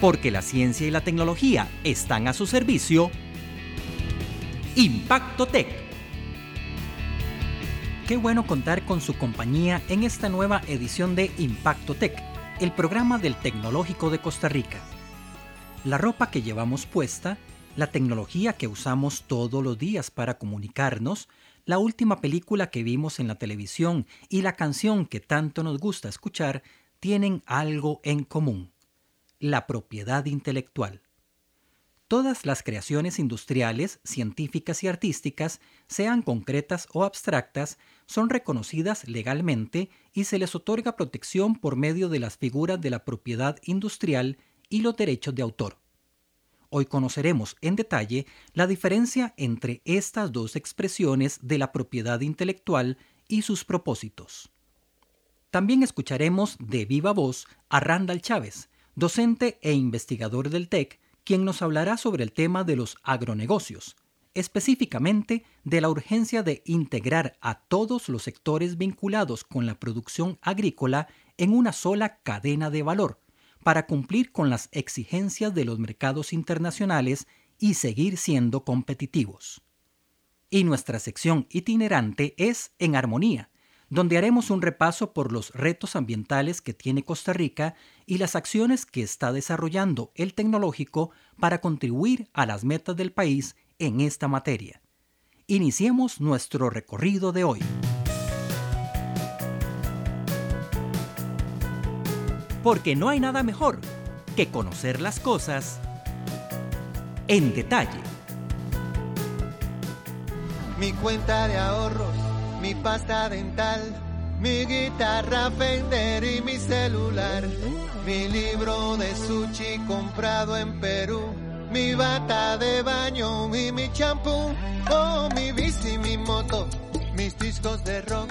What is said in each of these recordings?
Porque la ciencia y la tecnología están a su servicio. Impacto Tech. Qué bueno contar con su compañía en esta nueva edición de Impacto Tech, el programa del Tecnológico de Costa Rica. La ropa que llevamos puesta, la tecnología que usamos todos los días para comunicarnos, la última película que vimos en la televisión y la canción que tanto nos gusta escuchar tienen algo en común, la propiedad intelectual. Todas las creaciones industriales, científicas y artísticas, sean concretas o abstractas, son reconocidas legalmente y se les otorga protección por medio de las figuras de la propiedad industrial y los derechos de autor. Hoy conoceremos en detalle la diferencia entre estas dos expresiones de la propiedad intelectual y sus propósitos. También escucharemos de viva voz a Randall Chávez, docente e investigador del TEC, quien nos hablará sobre el tema de los agronegocios, específicamente de la urgencia de integrar a todos los sectores vinculados con la producción agrícola en una sola cadena de valor, para cumplir con las exigencias de los mercados internacionales y seguir siendo competitivos. Y nuestra sección itinerante es En Armonía, donde haremos un repaso por los retos ambientales que tiene Costa Rica y las acciones que está desarrollando el tecnológico para contribuir a las metas del país en esta materia. Iniciemos nuestro recorrido de hoy. porque no hay nada mejor que conocer las cosas en detalle. Mi cuenta de ahorros, mi pasta dental, mi guitarra Fender y mi celular, mi libro de sushi comprado en Perú, mi bata de baño y mi champú, oh mi bici, mi moto, mis discos de rock,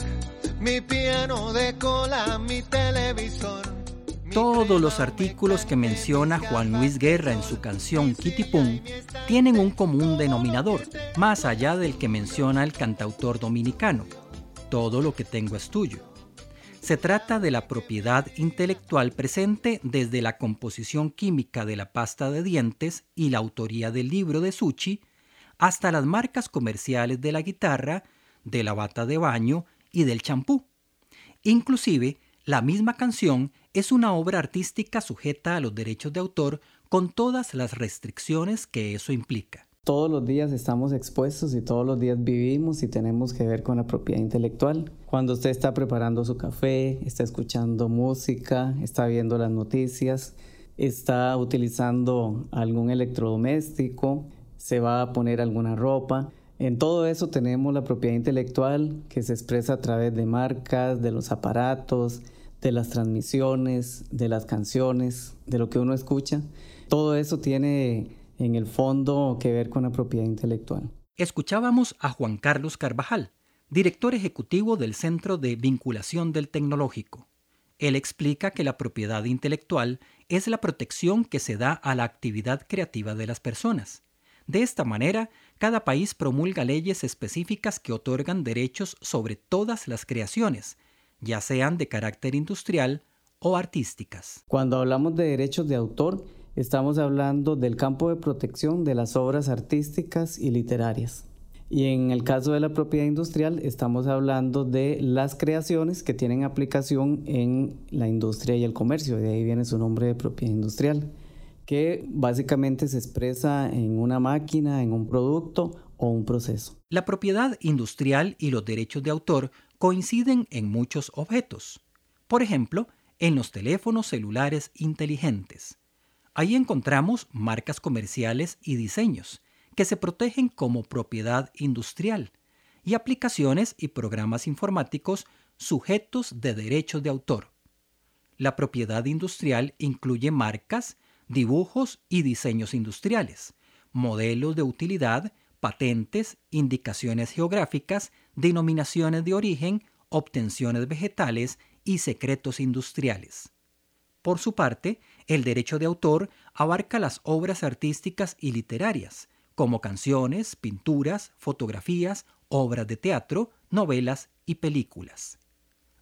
mi piano de cola, mi televisor. Todos los artículos que menciona Juan Luis Guerra en su canción Kitty Pum tienen un común denominador, más allá del que menciona el cantautor dominicano. Todo lo que tengo es tuyo. Se trata de la propiedad intelectual presente desde la composición química de la pasta de dientes y la autoría del libro de Suchi, hasta las marcas comerciales de la guitarra, de la bata de baño y del champú. Inclusive, la misma canción es una obra artística sujeta a los derechos de autor con todas las restricciones que eso implica. Todos los días estamos expuestos y todos los días vivimos y tenemos que ver con la propiedad intelectual. Cuando usted está preparando su café, está escuchando música, está viendo las noticias, está utilizando algún electrodoméstico, se va a poner alguna ropa. En todo eso tenemos la propiedad intelectual que se expresa a través de marcas, de los aparatos, de las transmisiones, de las canciones, de lo que uno escucha. Todo eso tiene en el fondo que ver con la propiedad intelectual. Escuchábamos a Juan Carlos Carvajal, director ejecutivo del Centro de Vinculación del Tecnológico. Él explica que la propiedad intelectual es la protección que se da a la actividad creativa de las personas. De esta manera, cada país promulga leyes específicas que otorgan derechos sobre todas las creaciones, ya sean de carácter industrial o artísticas. Cuando hablamos de derechos de autor, estamos hablando del campo de protección de las obras artísticas y literarias. Y en el caso de la propiedad industrial, estamos hablando de las creaciones que tienen aplicación en la industria y el comercio, de ahí viene su nombre de propiedad industrial, que básicamente se expresa en una máquina, en un producto o un proceso. La propiedad industrial y los derechos de autor coinciden en muchos objetos. Por ejemplo, en los teléfonos celulares inteligentes. Ahí encontramos marcas comerciales y diseños que se protegen como propiedad industrial y aplicaciones y programas informáticos sujetos de derechos de autor. La propiedad industrial incluye marcas, dibujos y diseños industriales, modelos de utilidad, patentes, indicaciones geográficas, denominaciones de origen, obtenciones vegetales y secretos industriales. Por su parte, el derecho de autor abarca las obras artísticas y literarias, como canciones, pinturas, fotografías, obras de teatro, novelas y películas.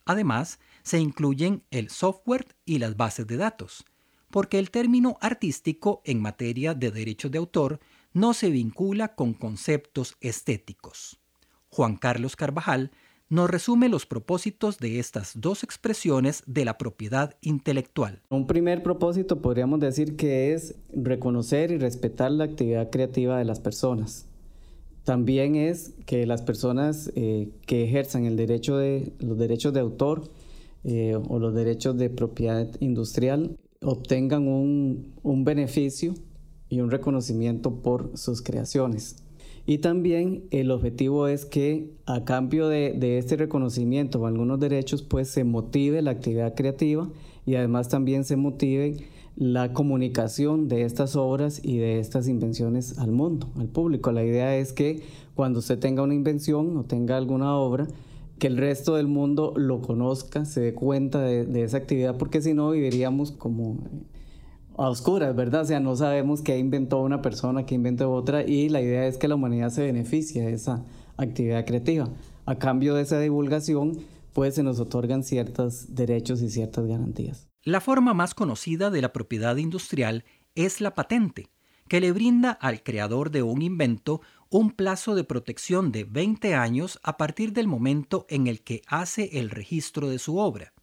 Además, se incluyen el software y las bases de datos, porque el término artístico en materia de derechos de autor no se vincula con conceptos estéticos. Juan Carlos Carvajal nos resume los propósitos de estas dos expresiones de la propiedad intelectual. Un primer propósito podríamos decir que es reconocer y respetar la actividad creativa de las personas. También es que las personas eh, que ejerzan el derecho de, los derechos de autor eh, o los derechos de propiedad industrial obtengan un, un beneficio y un reconocimiento por sus creaciones. Y también el objetivo es que a cambio de, este reconocimiento o algunos derechos, pues se motive la actividad creativa y además también se motive la comunicación de estas obras y de estas invenciones al mundo, al público. La idea es que cuando usted tenga una invención o tenga alguna obra, que el resto del mundo lo conozca, se dé cuenta de, de esa actividad, porque si no viviríamos como a oscuras, ¿verdad? O sea, no sabemos qué inventó una persona, qué inventó otra y la idea es que la humanidad se beneficie de esa actividad creativa. A cambio de esa divulgación, pues se nos otorgan ciertos derechos y ciertas garantías. La forma más conocida de la propiedad industrial es la patente, que le brinda al creador de un invento un plazo de protección de 20 años a partir del momento en el que hace el registro de su obra.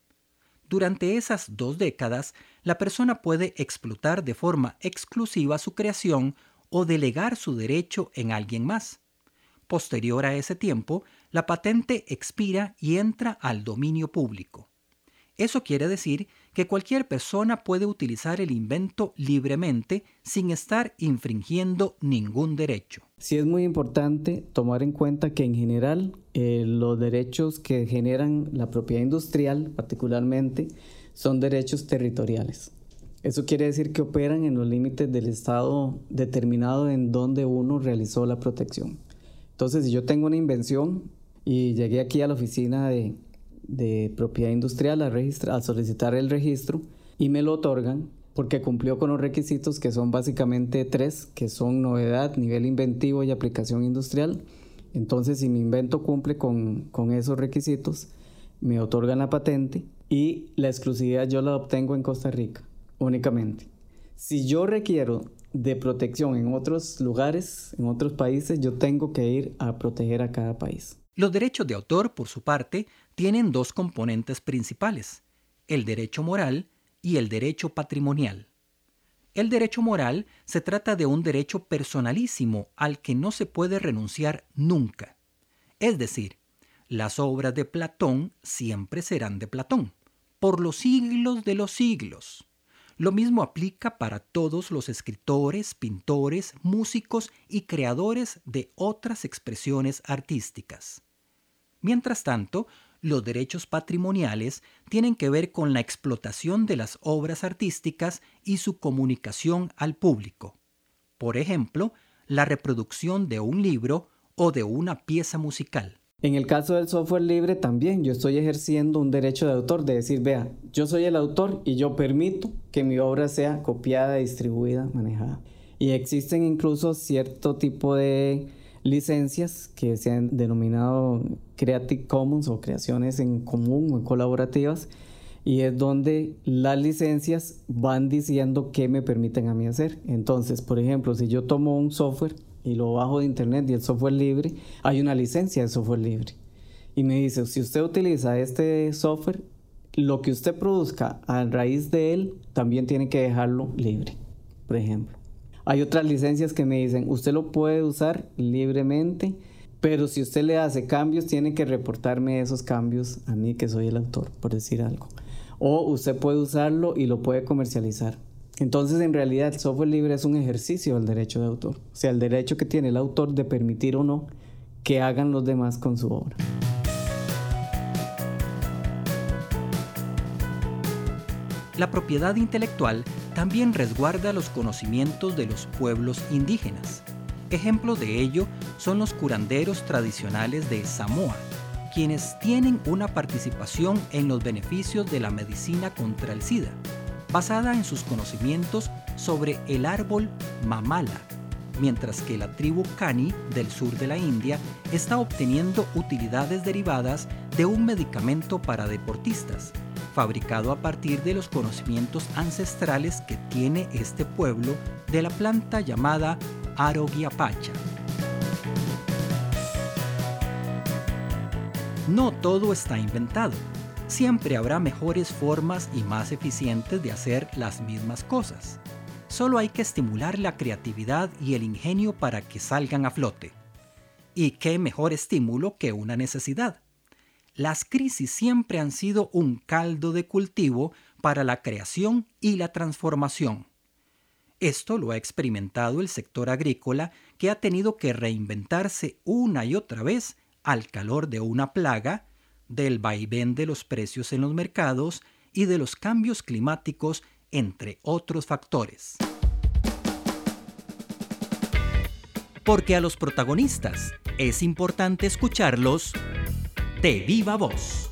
Durante esas dos décadas, la persona puede explotar de forma exclusiva su creación o delegar su derecho en alguien más. Posterior a ese tiempo, la patente expira y entra al dominio público. Eso quiere decir que cualquier persona puede utilizar el invento libremente sin estar infringiendo ningún derecho. Sí es muy importante tomar en cuenta que en general eh, los derechos que generan la propiedad industrial particularmente son derechos territoriales. Eso quiere decir que operan en los límites del estado determinado en donde uno realizó la protección. Entonces, si yo tengo una invención y llegué aquí a la oficina de, de propiedad industrial a, solicitar el registro y me lo otorgan porque cumplió con los requisitos que son básicamente tres, que son novedad, nivel inventivo y aplicación industrial. Entonces, si mi invento cumple con, con esos requisitos, me otorgan la patente y la exclusividad yo la obtengo en Costa Rica únicamente. Si yo requiero de protección en otros lugares, en otros países, yo tengo que ir a proteger a cada país. Los derechos de autor, por su parte, tienen dos componentes principales, el derecho moral y el derecho patrimonial. El derecho moral se trata de un derecho personalísimo al que no se puede renunciar nunca. Es decir, las obras de Platón siempre serán de Platón, por los siglos de los siglos. Lo mismo aplica para todos los escritores, pintores, músicos y creadores de otras expresiones artísticas. Mientras tanto, los derechos patrimoniales tienen que ver con la explotación de las obras artísticas y su comunicación al público. Por ejemplo, la reproducción de un libro o de una pieza musical. En el caso del software libre también yo estoy ejerciendo un derecho de autor de decir, vea, yo soy el autor y yo permito que mi obra sea copiada, distribuida, manejada. Y existen incluso cierto tipo de licencias que se han denominado Creative Commons o creaciones en común o colaborativas y es donde las licencias van diciendo qué me permiten a mí hacer. Entonces, por ejemplo, si yo tomo un software y lo bajo de internet y el software libre, hay una licencia de software libre. Y me dice, si usted utiliza este software, lo que usted produzca a raíz de él también tiene que dejarlo libre, por ejemplo. Hay otras licencias que me dicen, usted lo puede usar libremente, pero si usted le hace cambios, tiene que reportarme esos cambios a mí que soy el autor, por decir algo. O usted puede usarlo y lo puede comercializar. Entonces, en realidad, el software libre es un ejercicio del derecho de autor, o sea, el derecho que tiene el autor de permitir o no que hagan los demás con su obra. La propiedad intelectual también resguarda los conocimientos de los pueblos indígenas. Ejemplo de ello son los curanderos tradicionales de Samoa, quienes tienen una participación en los beneficios de la medicina contra el SIDA basada en sus conocimientos sobre el árbol mamala, mientras que la tribu Kani del sur de la India está obteniendo utilidades derivadas de un medicamento para deportistas, fabricado a partir de los conocimientos ancestrales que tiene este pueblo de la planta llamada Arogiapacha. No todo está inventado. Siempre habrá mejores formas y más eficientes de hacer las mismas cosas. Solo hay que estimular la creatividad y el ingenio para que salgan a flote. ¿Y qué mejor estímulo que una necesidad? Las crisis siempre han sido un caldo de cultivo para la creación y la transformación. Esto lo ha experimentado el sector agrícola que ha tenido que reinventarse una y otra vez al calor de una plaga, del vaivén de los precios en los mercados y de los cambios climáticos entre otros factores. Porque a los protagonistas es importante escucharlos de viva voz.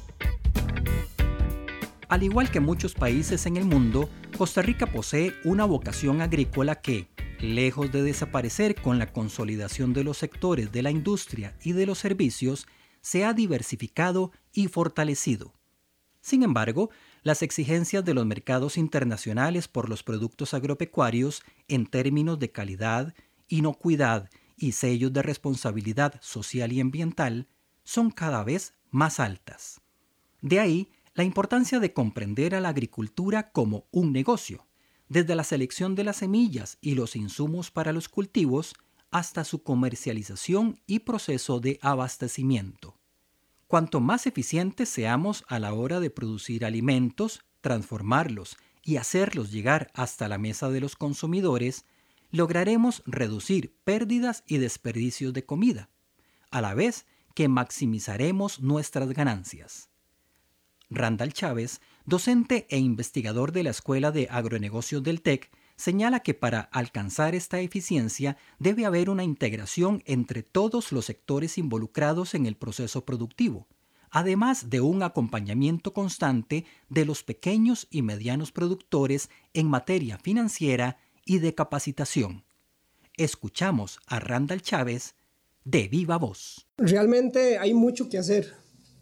Al igual que muchos países en el mundo, Costa Rica posee una vocación agrícola que, lejos de desaparecer con la consolidación de los sectores de la industria y de los servicios, se ha diversificado y fortalecido. Sin embargo, las exigencias de los mercados internacionales por los productos agropecuarios en términos de calidad, inocuidad y sellos de responsabilidad social y ambiental son cada vez más altas. De ahí la importancia de comprender a la agricultura como un negocio, desde la selección de las semillas y los insumos para los cultivos hasta su comercialización y proceso de abastecimiento. Cuanto más eficientes seamos a la hora de producir alimentos, transformarlos y hacerlos llegar hasta la mesa de los consumidores, lograremos reducir pérdidas y desperdicios de comida, a la vez que maximizaremos nuestras ganancias. Randall Chávez, docente e investigador de la Escuela de Agronegocios del TEC, señala que para alcanzar esta eficiencia debe haber una integración entre todos los sectores involucrados en el proceso productivo, además de un acompañamiento constante de los pequeños y medianos productores en materia financiera y de capacitación. Escuchamos a Randall Chávez de viva voz. Realmente hay mucho que hacer.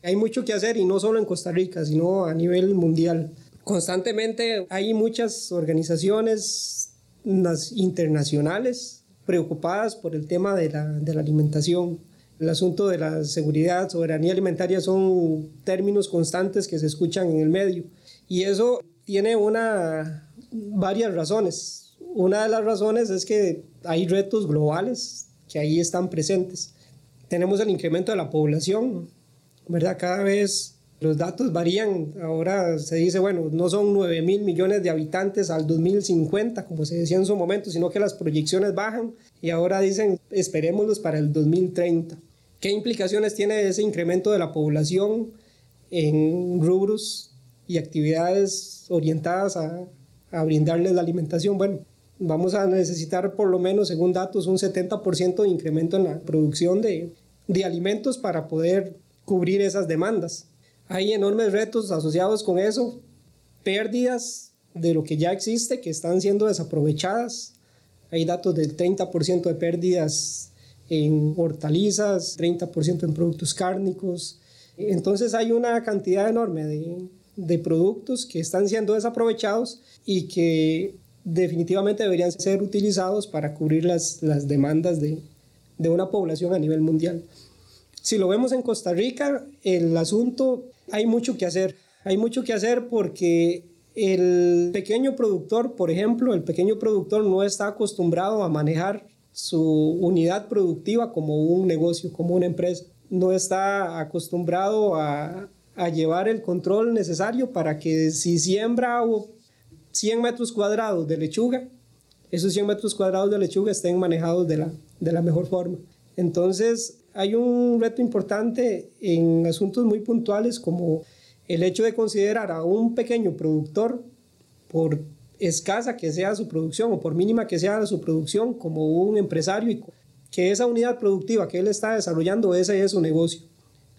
Hay mucho que hacer y no solo en Costa Rica, sino a nivel mundial constantemente hay muchas organizaciones internacionales preocupadas por el tema de la, alimentación. El asunto de la seguridad, soberanía alimentaria son términos constantes que se escuchan en el medio. Y eso tiene una, varias razones. Una de las razones es que hay retos globales que ahí están presentes. Tenemos el incremento de la población, ¿verdad? Cada vez los datos varían. Ahora se dice, bueno, no son 9 mil millones de habitantes al 2050, como se decía en su momento, sino que las proyecciones bajan y ahora dicen, esperémoslos para el 2030. ¿Qué implicaciones tiene ese incremento de la población en rubros y actividades orientadas a, brindarles la alimentación? Bueno, vamos a necesitar por lo menos, según datos, un 70% de incremento en la producción de alimentos para poder cubrir esas demandas. Hay enormes retos asociados con eso, pérdidas de lo que ya existe que están siendo desaprovechadas. Hay datos del 30% de pérdidas en hortalizas, 30% en productos cárnicos. Entonces hay una cantidad enorme de, de productos que están siendo desaprovechados y que definitivamente deberían ser utilizados para cubrir las, las demandas de, de una población a nivel mundial. Si lo vemos en Costa Rica, el asunto hay mucho que hacer. Hay mucho que hacer porque el pequeño productor, por ejemplo, el pequeño productor no está acostumbrado a manejar su unidad productiva como un negocio, como una empresa. No está acostumbrado a, llevar el control necesario para que si siembra 100 metros cuadrados de lechuga, esos 100 metros cuadrados de lechuga estén manejados de la, de la mejor forma. Entonces, hay un reto importante en asuntos muy puntuales como el hecho de considerar a un pequeño productor, por escasa que sea su producción o por mínima que sea su producción, como un empresario y que esa unidad productiva que él está desarrollando, ese es su negocio,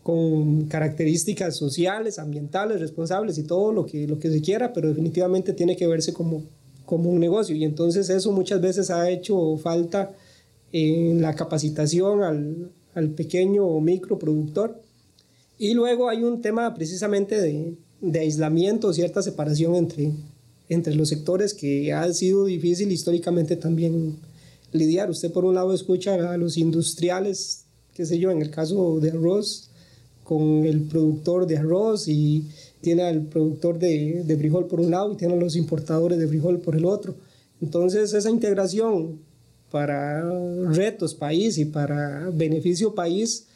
con características sociales, ambientales, responsables y todo lo que, lo que se quiera, pero definitivamente tiene que verse como, como un negocio. Y entonces eso muchas veces ha hecho falta en la capacitación al, al pequeño o micro productor. Y luego hay un tema precisamente de, de aislamiento, cierta separación entre, entre los sectores que ha sido difícil históricamente también lidiar. Usted por un lado escucha a los industriales, qué sé yo, en el caso de arroz, con el productor de arroz y tiene al productor de, de frijol por un lado y tiene a los importadores de frijol por el otro. Entonces esa integración para retos país y para beneficio país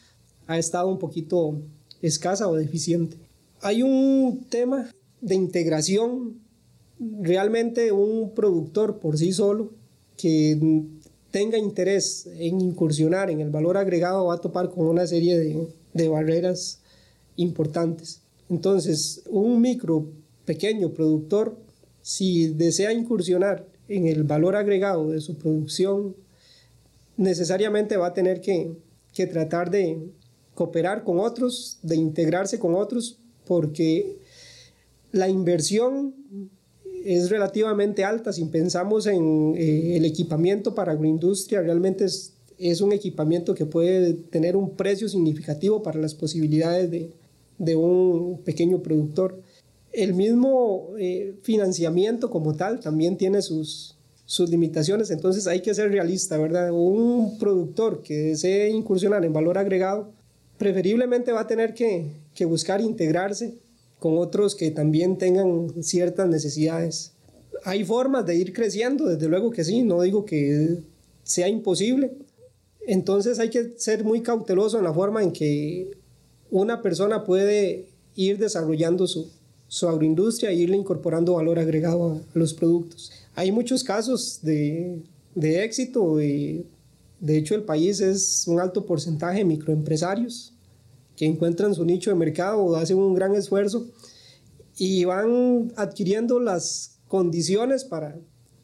ha estado un poquito escasa o deficiente. Hay un tema de integración, realmente un productor por sí solo que tenga interés en incursionar en el valor agregado va a topar con una serie de, de barreras importantes. Entonces, un micro, pequeño productor, si desea incursionar en el valor agregado de su producción, necesariamente va a tener que, que tratar de cooperar con otros, de integrarse con otros, porque la inversión es relativamente alta. Si pensamos en eh, el equipamiento para agroindustria, realmente es, es, un equipamiento que puede tener un precio significativo para las posibilidades de, de un pequeño productor. El mismo eh, financiamiento como tal también tiene sus, sus limitaciones, entonces hay que ser realista, ¿verdad? Un productor que desee incursionar en valor agregado, preferiblemente va a tener que, que buscar integrarse con otros que también tengan ciertas necesidades. Hay formas de ir creciendo, desde luego que sí, no digo que sea imposible. Entonces hay que ser muy cauteloso en la forma en que una persona puede ir desarrollando su, su agroindustria e irle incorporando valor agregado a, los productos. Hay muchos casos de, de éxito y de hecho el país es un alto porcentaje de microempresarios que encuentran su nicho de mercado, hacen un gran esfuerzo y van adquiriendo las condiciones para,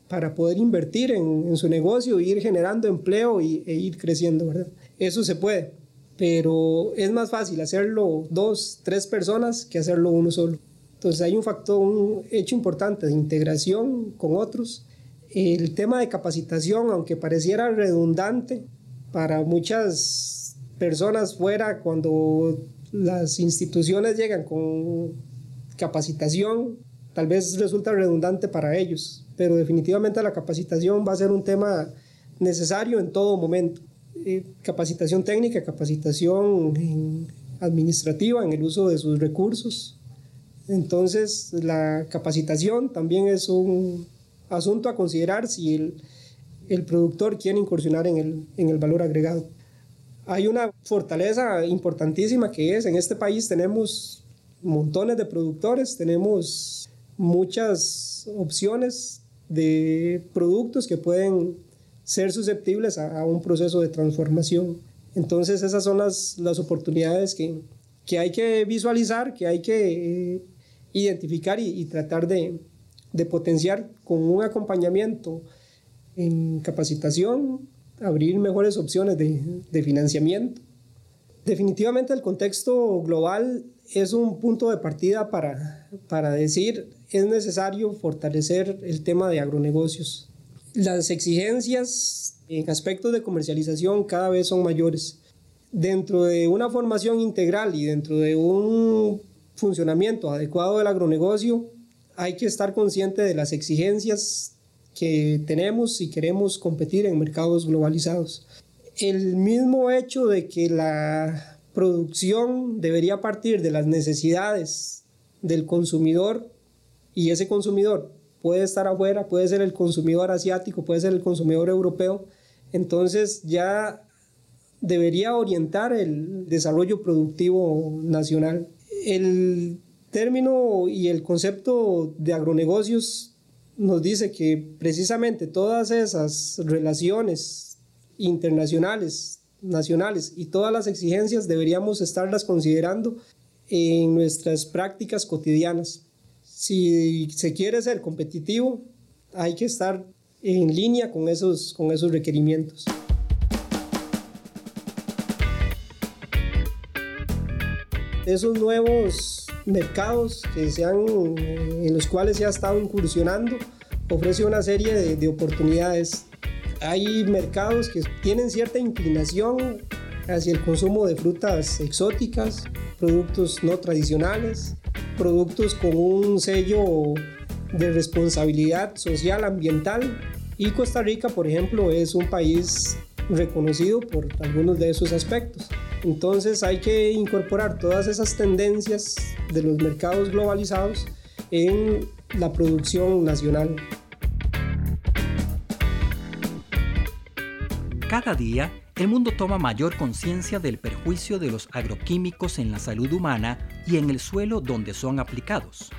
para poder invertir en, su negocio, ir generando empleo y, e ir creciendo, ¿verdad? Eso se puede, pero es más fácil hacerlo dos, tres personas que hacerlo uno solo. Entonces hay un factor, un hecho importante de integración con otros. El tema de capacitación, aunque pareciera redundante para muchas personas fuera cuando las instituciones llegan con capacitación, tal vez resulta redundante para ellos, pero definitivamente la capacitación va a ser un tema necesario en todo momento. Eh, capacitación técnica, capacitación administrativa en el uso de sus recursos. Entonces, la capacitación también es un asunto a considerar si el, el productor quiere incursionar en el, en el valor agregado hay una fortaleza importantísima que es, en este país tenemos montones de productores, tenemos muchas opciones de productos que pueden ser susceptibles a, un proceso de transformación. Entonces esas son las, las oportunidades que, que, hay que visualizar, que hay que eh, identificar y, tratar de, de potenciar con un acompañamiento en capacitación, abrir mejores opciones de, financiamiento. Definitivamente el contexto global es un punto de partida para, para decir es necesario fortalecer el tema de agronegocios. Las exigencias en aspectos de comercialización cada vez son mayores. Dentro de una formación integral y dentro de un funcionamiento adecuado del agronegocio, hay que estar consciente de las exigencias que tenemos si queremos competir en mercados globalizados. El mismo hecho de que la producción debería partir de las necesidades del consumidor y ese consumidor puede estar afuera, puede ser el consumidor asiático, puede ser el consumidor europeo, entonces ya debería orientar el desarrollo productivo nacional. El término y el concepto de agronegocios nos dice que precisamente todas esas relaciones internacionales, nacionales y todas las exigencias deberíamos estarlas considerando en nuestras prácticas cotidianas. Si se quiere ser competitivo, hay que estar en línea con esos, con esos requerimientos. Esos nuevos mercados que se eh, en los cuales se ha estado incursionando ofrece una serie de, de oportunidades. Hay mercados que tienen cierta inclinación hacia el consumo de frutas exóticas, productos no tradicionales, productos con un sello de responsabilidad social, ambiental. Y Costa Rica, por ejemplo, es un país reconocido por algunos de esos aspectos. Entonces hay que incorporar todas esas tendencias de los mercados globalizados en la producción nacional. Cada día, el mundo toma mayor conciencia del perjuicio de los agroquímicos en la salud humana y en el suelo donde son aplicados.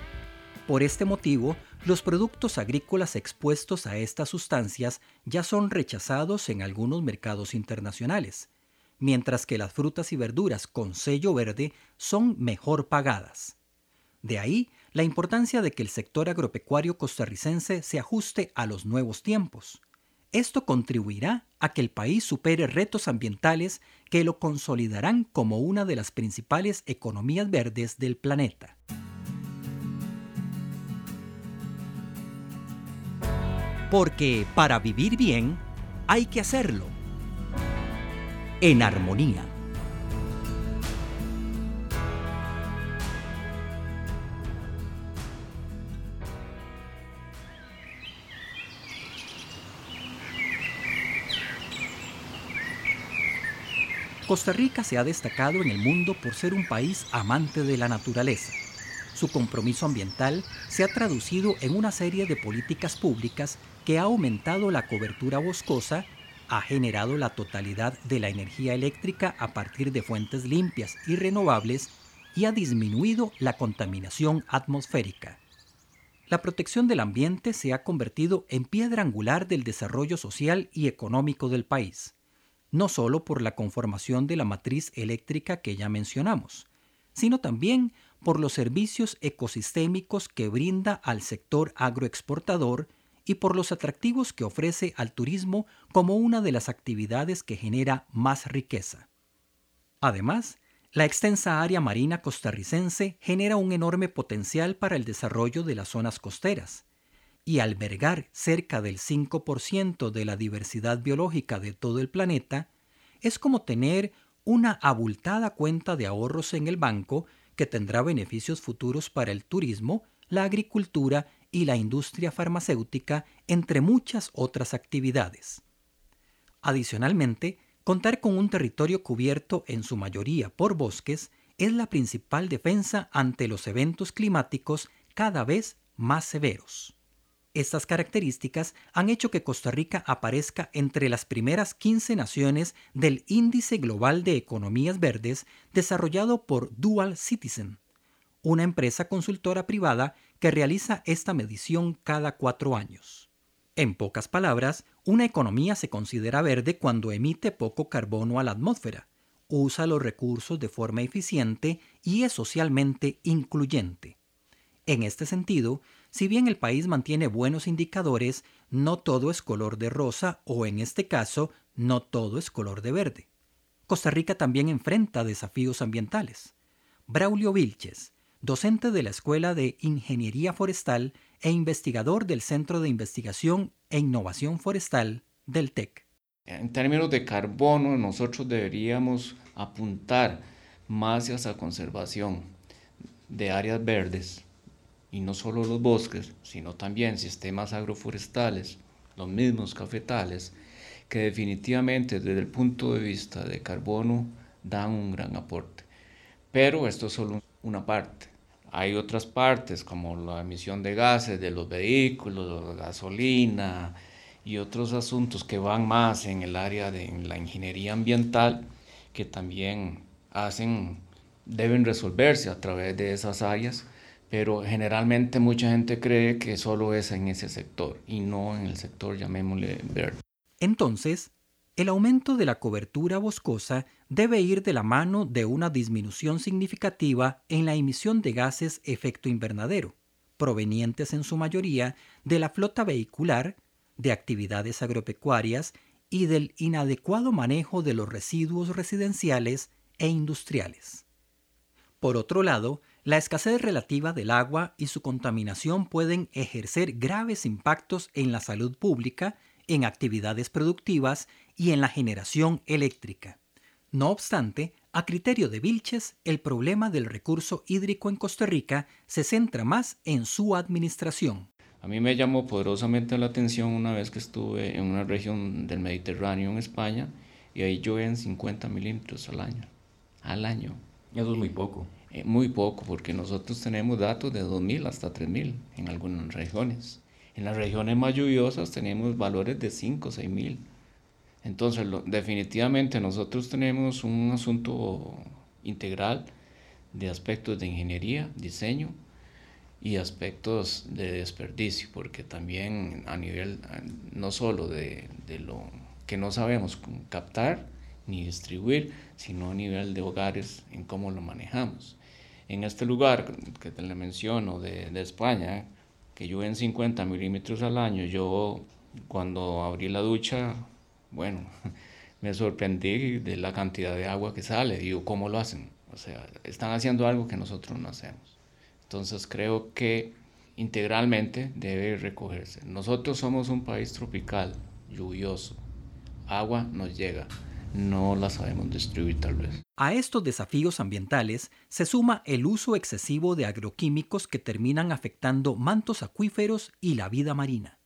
Por este motivo, los productos agrícolas expuestos a estas sustancias ya son rechazados en algunos mercados internacionales, mientras que las frutas y verduras con sello verde son mejor pagadas. De ahí la importancia de que el sector agropecuario costarricense se ajuste a los nuevos tiempos esto contribuirá a que el país supere retos ambientales que lo consolidarán como una de las principales economías verdes del planeta. Porque para vivir bien hay que hacerlo en armonía. Costa Rica se ha destacado en el mundo por ser un país amante de la naturaleza. Su compromiso ambiental se ha traducido en una serie de políticas públicas que ha aumentado la cobertura boscosa, ha generado la totalidad de la energía eléctrica a partir de fuentes limpias y renovables y ha disminuido la contaminación atmosférica. La protección del ambiente se ha convertido en piedra angular del desarrollo social y económico del país no solo por la conformación de la matriz eléctrica que ya mencionamos, sino también por los servicios ecosistémicos que brinda al sector agroexportador y por los atractivos que ofrece al turismo como una de las actividades que genera más riqueza. Además, la extensa área marina costarricense genera un enorme potencial para el desarrollo de las zonas costeras, y albergar cerca del 5% de la diversidad biológica de todo el planeta, es como tener una abultada cuenta de ahorros en el banco que tendrá beneficios futuros para el turismo, la agricultura y la industria farmacéutica, entre muchas otras actividades. Adicionalmente, contar con un territorio cubierto en su mayoría por bosques es la principal defensa ante los eventos climáticos cada vez más severos. Estas características han hecho que Costa Rica aparezca entre las primeras 15 naciones del Índice Global de Economías Verdes desarrollado por Dual Citizen, una empresa consultora privada que realiza esta medición cada cuatro años. En pocas palabras, una economía se considera verde cuando emite poco carbono a la atmósfera, usa los recursos de forma eficiente y es socialmente incluyente. En este sentido, si bien el país mantiene buenos indicadores, no todo es color de rosa o en este caso, no todo es color de verde. Costa Rica también enfrenta desafíos ambientales. Braulio Vilches, docente de la Escuela de Ingeniería Forestal e investigador del Centro de Investigación e Innovación Forestal del TEC. En términos de carbono, nosotros deberíamos apuntar más hacia la conservación de áreas verdes y no solo los bosques, sino también sistemas agroforestales, los mismos cafetales, que definitivamente desde el punto de vista de carbono dan un gran aporte. Pero esto es solo una parte. Hay otras partes como la emisión de gases de los vehículos, la gasolina y otros asuntos que van más en el área de la ingeniería ambiental que también hacen, deben resolverse a través de esas áreas pero generalmente mucha gente cree que solo es en ese sector y no en el sector, llamémosle verde. Entonces, el aumento de la cobertura boscosa debe ir de la mano de una disminución significativa en la emisión de gases efecto invernadero, provenientes en su mayoría de la flota vehicular, de actividades agropecuarias y del inadecuado manejo de los residuos residenciales e industriales. Por otro lado, la escasez relativa del agua y su contaminación pueden ejercer graves impactos en la salud pública, en actividades productivas y en la generación eléctrica. No obstante, A criterio de Vilches, el problema del recurso hídrico en Costa Rica se centra más en su administración. A mí me llamó poderosamente la atención una vez que estuve en una región del Mediterráneo en España y ahí llueven 50 milímetros al año. Al año. Eso es muy poco. Eh, muy poco, porque nosotros tenemos datos de 2.000 hasta 3.000 en algunas regiones. En las regiones más lluviosas tenemos valores de 5 o 6.000. Entonces, definitivamente nosotros tenemos un asunto integral de aspectos de ingeniería, diseño y aspectos de desperdicio, porque también a nivel no solo de, lo que no sabemos captar ni distribuir, sino a nivel de hogares en cómo lo manejamos. En este lugar que te le menciono de, España, que llueven 50 milímetros al año, yo cuando abrí la ducha bueno, me sorprendí de la cantidad de agua que sale. Digo, ¿cómo lo hacen? O sea, están haciendo algo que nosotros no hacemos. Entonces creo que integralmente debe recogerse. Nosotros somos un país tropical, lluvioso. Agua nos llega, no la sabemos distribuir tal vez. A estos desafíos ambientales se suma el uso excesivo de agroquímicos que terminan afectando mantos acuíferos y la vida marina.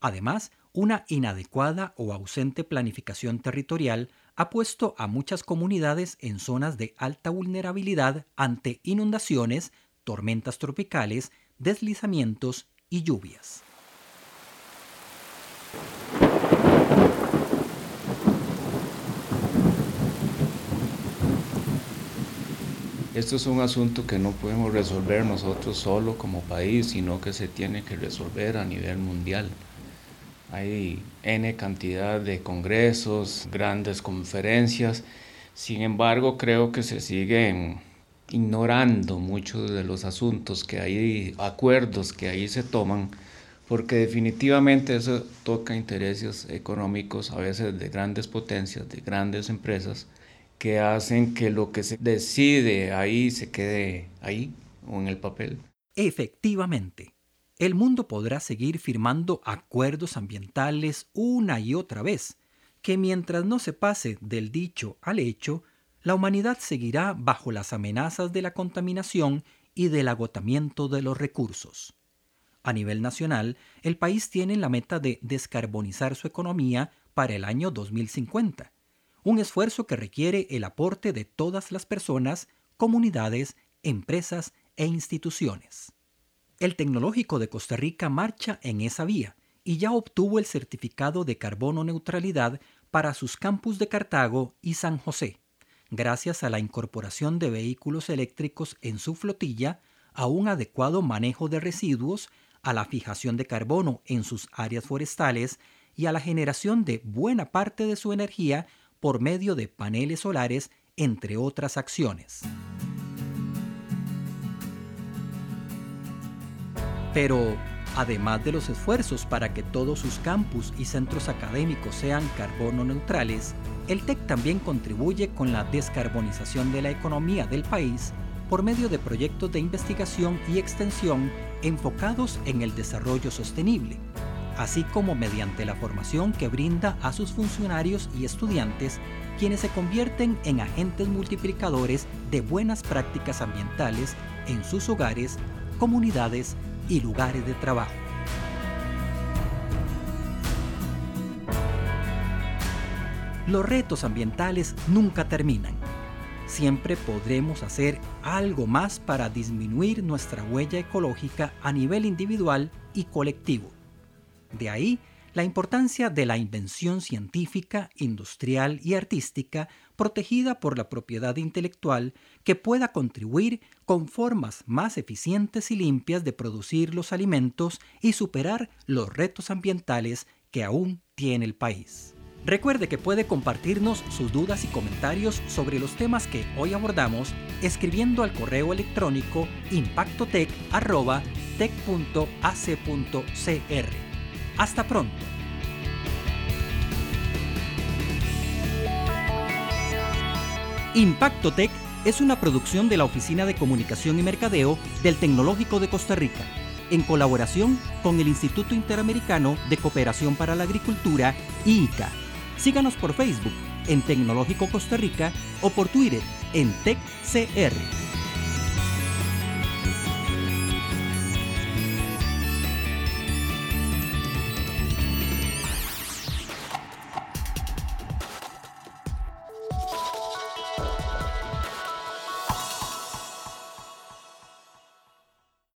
Además, una inadecuada o ausente planificación territorial ha puesto a muchas comunidades en zonas de alta vulnerabilidad ante inundaciones, tormentas tropicales, deslizamientos y lluvias. Esto es un asunto que no podemos resolver nosotros solo como país, sino que se tiene que resolver a nivel mundial. Hay N cantidad de congresos, grandes conferencias. Sin embargo, creo que se siguen ignorando muchos de los asuntos que hay, acuerdos que ahí se toman, porque definitivamente eso toca intereses económicos, a veces de grandes potencias, de grandes empresas, que hacen que lo que se decide ahí se quede ahí o en el papel. Efectivamente, el mundo podrá seguir firmando acuerdos ambientales una y otra vez, que mientras no se pase del dicho al hecho, la humanidad seguirá bajo las amenazas de la contaminación y del agotamiento de los recursos. A nivel nacional, el país tiene la meta de descarbonizar su economía para el año 2050, un esfuerzo que requiere el aporte de todas las personas, comunidades, empresas e instituciones. El Tecnológico de Costa Rica marcha en esa vía y ya obtuvo el certificado de carbono neutralidad para sus campus de Cartago y San José, gracias a la incorporación de vehículos eléctricos en su flotilla, a un adecuado manejo de residuos, a la fijación de carbono en sus áreas forestales y a la generación de buena parte de su energía por medio de paneles solares, entre otras acciones. Pero, además de los esfuerzos para que todos sus campus y centros académicos sean carbono neutrales, el TEC también contribuye con la descarbonización de la economía del país por medio de proyectos de investigación y extensión enfocados en el desarrollo sostenible, así como mediante la formación que brinda a sus funcionarios y estudiantes, quienes se convierten en agentes multiplicadores de buenas prácticas ambientales en sus hogares, comunidades y lugares de trabajo. Los retos ambientales nunca terminan. Siempre podremos hacer algo más para disminuir nuestra huella ecológica a nivel individual y colectivo. De ahí la importancia de la invención científica, industrial y artística protegida por la propiedad intelectual que pueda contribuir con formas más eficientes y limpias de producir los alimentos y superar los retos ambientales que aún tiene el país. Recuerde que puede compartirnos sus dudas y comentarios sobre los temas que hoy abordamos escribiendo al correo electrónico impactotec.tec.ac.cr. Hasta pronto. Impacto Tech es una producción de la Oficina de Comunicación y Mercadeo del Tecnológico de Costa Rica, en colaboración con el Instituto Interamericano de Cooperación para la Agricultura, IICA. Síganos por Facebook en Tecnológico Costa Rica o por Twitter en TecCR.